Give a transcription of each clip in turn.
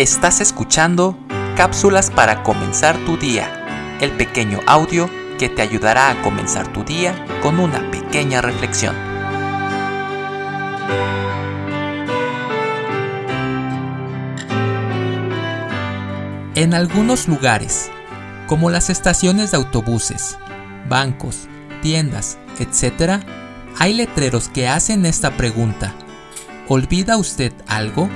Estás escuchando Cápsulas para comenzar tu día, el pequeño audio que te ayudará a comenzar tu día con una pequeña reflexión. En algunos lugares, como las estaciones de autobuses, bancos, tiendas, etc., hay letreros que hacen esta pregunta. ¿Olvida usted algo?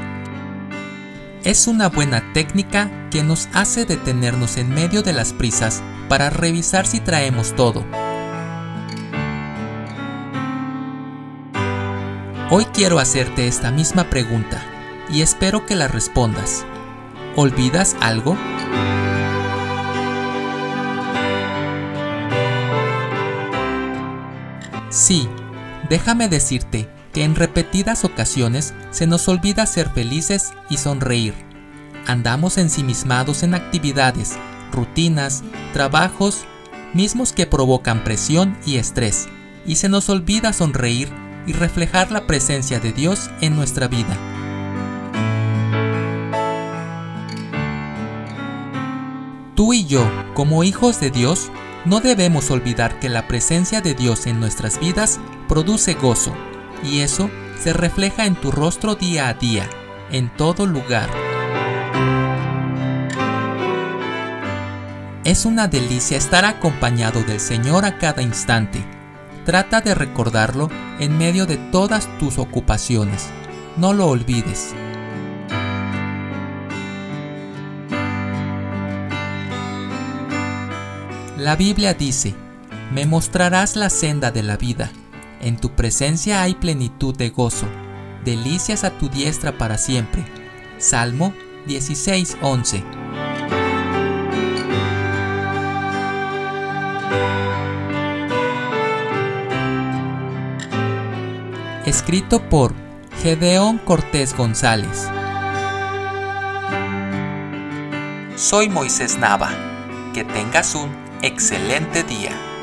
Es una buena técnica que nos hace detenernos en medio de las prisas para revisar si traemos todo. Hoy quiero hacerte esta misma pregunta y espero que la respondas. ¿Olvidas algo? Sí, déjame decirte que en repetidas ocasiones se nos olvida ser felices y sonreír. Andamos ensimismados en actividades, rutinas, trabajos, mismos que provocan presión y estrés, y se nos olvida sonreír y reflejar la presencia de Dios en nuestra vida. Tú y yo, como hijos de Dios, no debemos olvidar que la presencia de Dios en nuestras vidas produce gozo, y eso se refleja en tu rostro día a día, en todo lugar. Es una delicia estar acompañado del Señor a cada instante. Trata de recordarlo en medio de todas tus ocupaciones. No lo olvides. La Biblia dice, me mostrarás la senda de la vida en tu presencia hay plenitud de gozo, delicias a tu diestra para siempre. Salmo 16:11. Escrito por Gedeón Cortés González. Soy Moisés Nava. Que tengas un excelente día.